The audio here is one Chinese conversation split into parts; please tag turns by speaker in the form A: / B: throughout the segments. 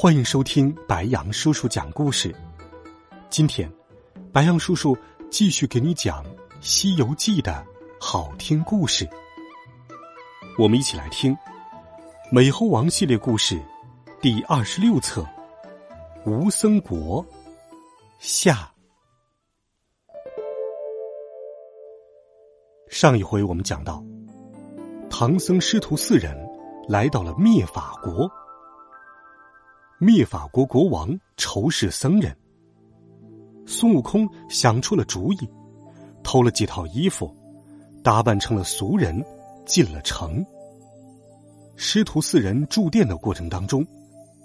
A: 欢迎收听白杨叔叔讲故事。今天，白杨叔叔继续给你讲《西游记》的好听故事。我们一起来听《美猴王》系列故事第二十六册《吴僧国》下。上一回我们讲到，唐僧师徒四人。来到了灭法国，灭法国国王仇视僧人。孙悟空想出了主意，偷了几套衣服，打扮成了俗人，进了城。师徒四人住店的过程当中，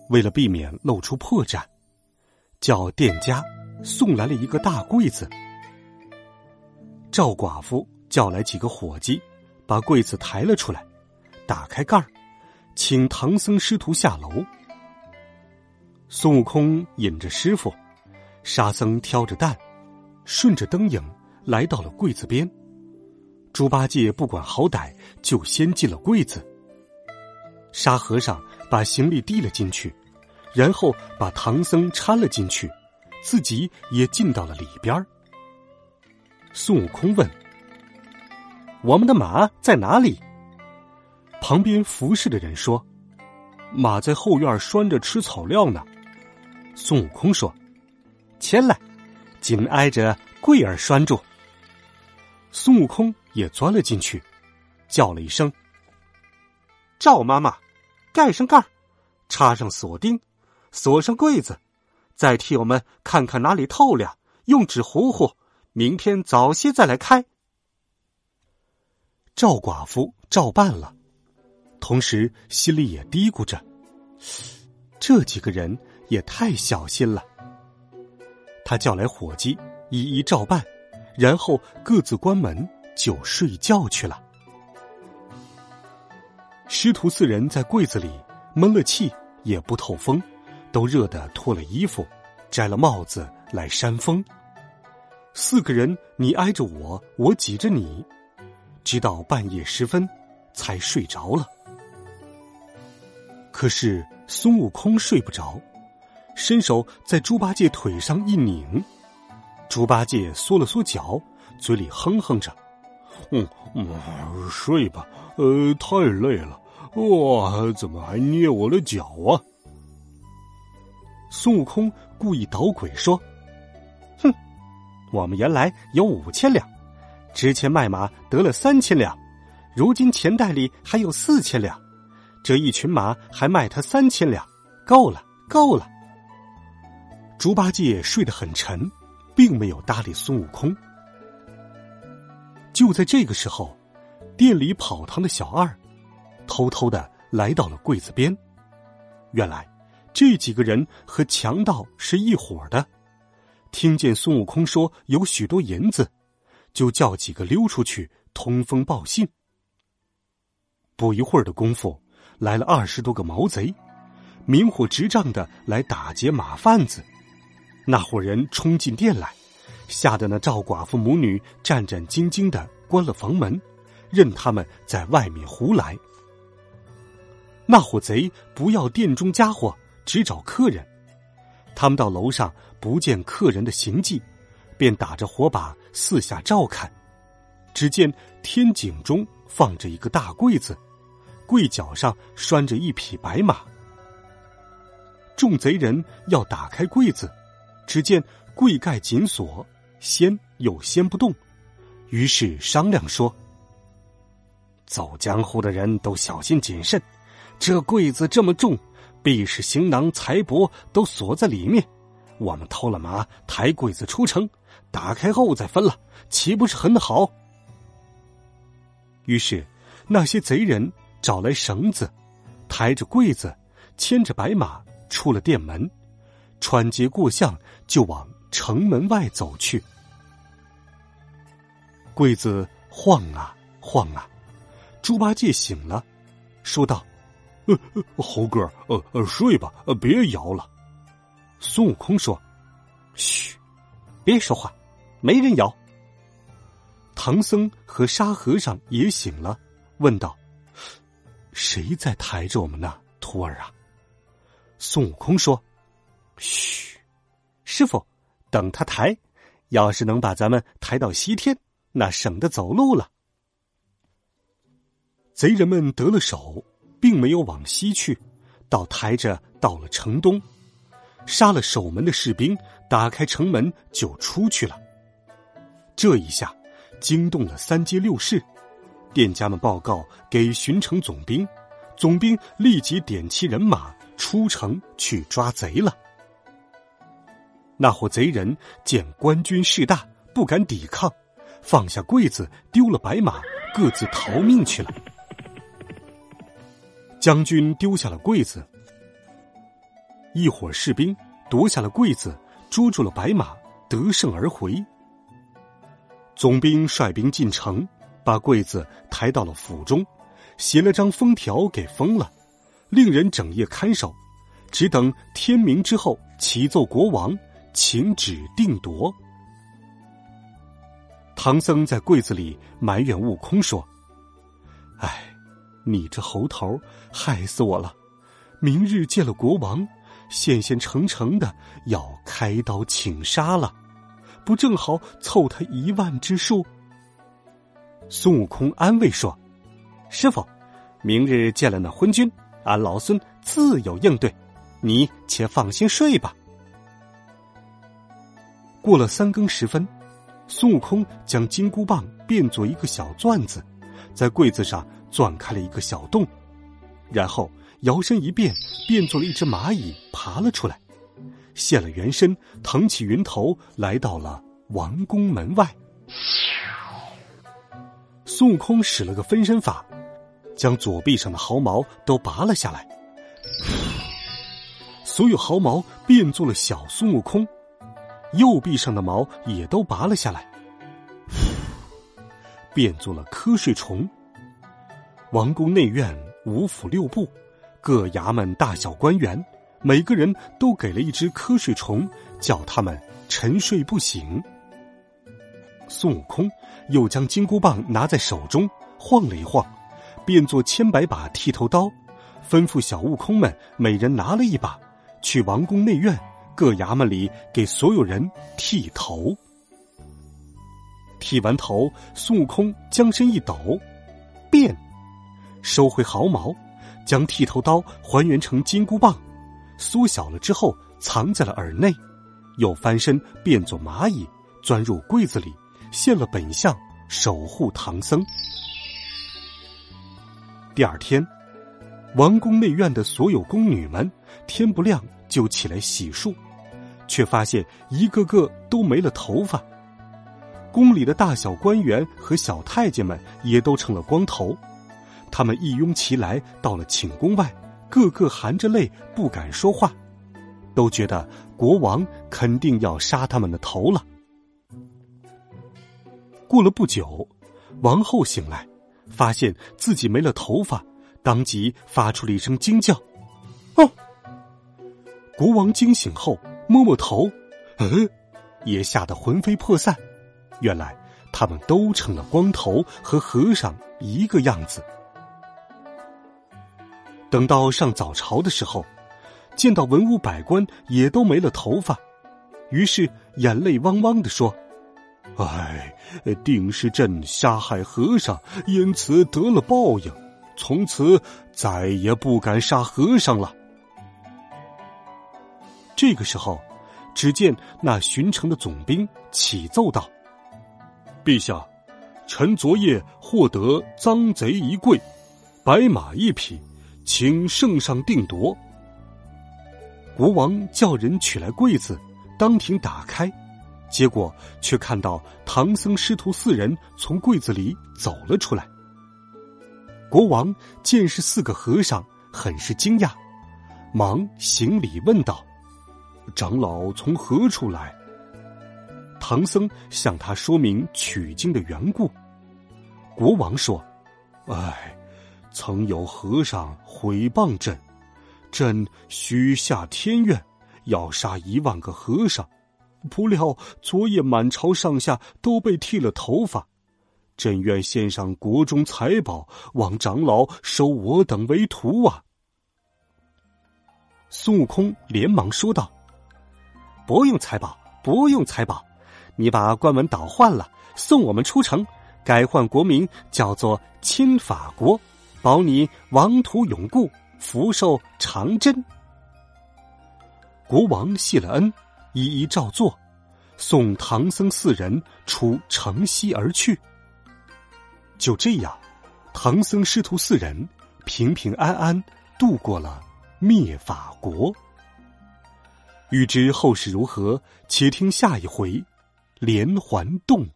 A: 为了避免露出破绽，叫店家送来了一个大柜子。赵寡妇叫来几个伙计，把柜子抬了出来，打开盖儿。请唐僧师徒下楼。孙悟空引着师傅，沙僧挑着担，顺着灯影来到了柜子边。猪八戒不管好歹，就先进了柜子。沙和尚把行李递了进去，然后把唐僧搀了进去，自己也进到了里边。孙悟空问：“我们的马在哪里？”旁边服侍的人说：“马在后院拴着吃草料呢。”孙悟空说：“前来，紧挨着柜儿拴住。”孙悟空也钻了进去，叫了一声：“赵妈妈，盖上盖儿，插上锁钉，锁上柜子，再替我们看看哪里透亮，用纸糊糊，明天早些再来开。”赵寡妇照办了。同时，心里也嘀咕着：“这几个人也太小心了。”他叫来伙计，一一照办，然后各自关门就睡觉去了。师徒四人在柜子里闷了气，也不透风，都热得脱了衣服，摘了帽子来扇风。四个人你挨着我，我挤着你，直到半夜时分，才睡着了。可是孙悟空睡不着，伸手在猪八戒腿上一拧，猪八戒缩了缩脚，嘴里哼哼着：“嗯嗯，睡吧，呃，太累了，哇，怎么还捏我的脚啊？”孙悟空故意捣鬼说：“哼，我们原来有五千两，之前卖马得了三千两，如今钱袋里还有四千两。”这一群马还卖他三千两，够了，够了。猪八戒睡得很沉，并没有搭理孙悟空。就在这个时候，店里跑堂的小二偷偷的来到了柜子边。原来，这几个人和强盗是一伙的。听见孙悟空说有许多银子，就叫几个溜出去通风报信。不一会儿的功夫。来了二十多个毛贼，明火执仗的来打劫马贩子。那伙人冲进店来，吓得那赵寡妇母女战战兢兢的关了房门，任他们在外面胡来。那伙贼不要店中家伙，只找客人。他们到楼上不见客人的行迹，便打着火把四下照看。只见天井中放着一个大柜子。柜角上拴着一匹白马，众贼人要打开柜子，只见柜盖紧锁，掀又掀不动，于是商量说：“走江湖的人都小心谨慎，这柜子这么重，必是行囊财帛都锁在里面。我们偷了马，抬柜子出城，打开后再分了，岂不是很好？”于是那些贼人。找来绳子，抬着柜子，牵着白马，出了店门，穿街过巷，就往城门外走去。柜子晃啊晃啊，猪八戒醒了，说道：“呃，猴哥，呃呃，睡吧，呃，别摇了。”孙悟空说：“嘘，别说话，没人摇。”唐僧和沙和尚也醒了，问道：“谁在抬着我们呢？徒儿啊？”孙悟空说：“嘘，师傅，等他抬，要是能把咱们抬到西天，那省得走路了。”贼人们得了手，并没有往西去，倒抬着到了城东，杀了守门的士兵，打开城门就出去了。这一下。惊动了三街六市，店家们报告给巡城总兵，总兵立即点齐人马出城去抓贼了。那伙贼人见官军势大，不敢抵抗，放下柜子，丢了白马，各自逃命去了。将军丢下了柜子，一伙士兵夺下了柜子，捉住了白马，得胜而回。总兵率兵进城，把柜子抬到了府中，写了张封条给封了，令人整夜看守，只等天明之后启奏国王，请旨定夺。唐僧在柜子里埋怨悟空说：“哎，你这猴头害死我了！明日见了国王，现现成成的要开刀请杀了。”不正好凑他一万之数？孙悟空安慰说：“师傅，明日见了那昏君，俺老孙自有应对，你且放心睡吧。”过了三更时分，孙悟空将金箍棒变作一个小钻子，在柜子上钻开了一个小洞，然后摇身一变，变作了一只蚂蚁，爬了出来。现了原身，腾起云头，来到了王宫门外。孙悟空使了个分身法，将左臂上的毫毛都拔了下来，所有毫毛变作了小孙悟空；右臂上的毛也都拔了下来，变作了瞌睡虫。王宫内院五府六部，各衙门大小官员。每个人都给了一只瞌睡虫，叫他们沉睡不醒。孙悟空又将金箍棒拿在手中晃了一晃，变作千百把剃头刀，吩咐小悟空们每人拿了一把，去王宫内院各衙门里给所有人剃头。剃完头，孙悟空将身一抖，变，收回毫毛，将剃头刀还原成金箍棒。缩小了之后，藏在了耳内，又翻身变作蚂蚁，钻入柜子里，现了本相，守护唐僧。第二天，王宫内院的所有宫女们，天不亮就起来洗漱，却发现一个个都没了头发。宫里的大小官员和小太监们也都成了光头，他们一拥齐来到了寝宫外。个个含着泪不敢说话，都觉得国王肯定要杀他们的头了。过了不久，王后醒来，发现自己没了头发，当即发出了一声惊叫：“哦！”国王惊醒后摸摸头，嗯，也吓得魂飞魄散。原来他们都成了光头，和和尚一个样子。等到上早朝的时候，见到文武百官也都没了头发，于是眼泪汪汪的说：“哎，定是朕杀害和尚，因此得了报应，从此再也不敢杀和尚了。”这个时候，只见那巡城的总兵启奏道：“陛下，臣昨夜获得赃贼一柜，白马一匹。”请圣上定夺。国王叫人取来柜子，当庭打开，结果却看到唐僧师徒四人从柜子里走了出来。国王见是四个和尚，很是惊讶，忙行礼问道：“长老从何处来？”唐僧向他说明取经的缘故。国王说：“哎，曾有和尚毁谤朕，朕许下天愿，要杀一万个和尚。不料昨夜满朝上下都被剃了头发，朕愿献上国中财宝，望长老收我等为徒啊！”孙悟空连忙说道：“不用财宝，不用财宝，你把官文倒换了，送我们出城。”改换国名叫做亲法国，保你王土永固，福寿长真。国王谢了恩，一一照做，送唐僧四人出城西而去。就这样，唐僧师徒四人平平安安度过了灭法国。欲知后事如何，且听下一回连环洞。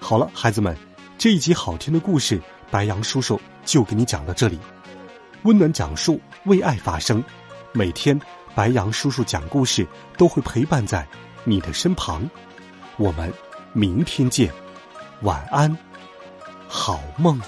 A: 好了，孩子们，这一集好听的故事，白杨叔叔就给你讲到这里。温暖讲述，为爱发声。每天，白杨叔叔讲故事都会陪伴在你的身旁。我们明天见，晚安，好梦。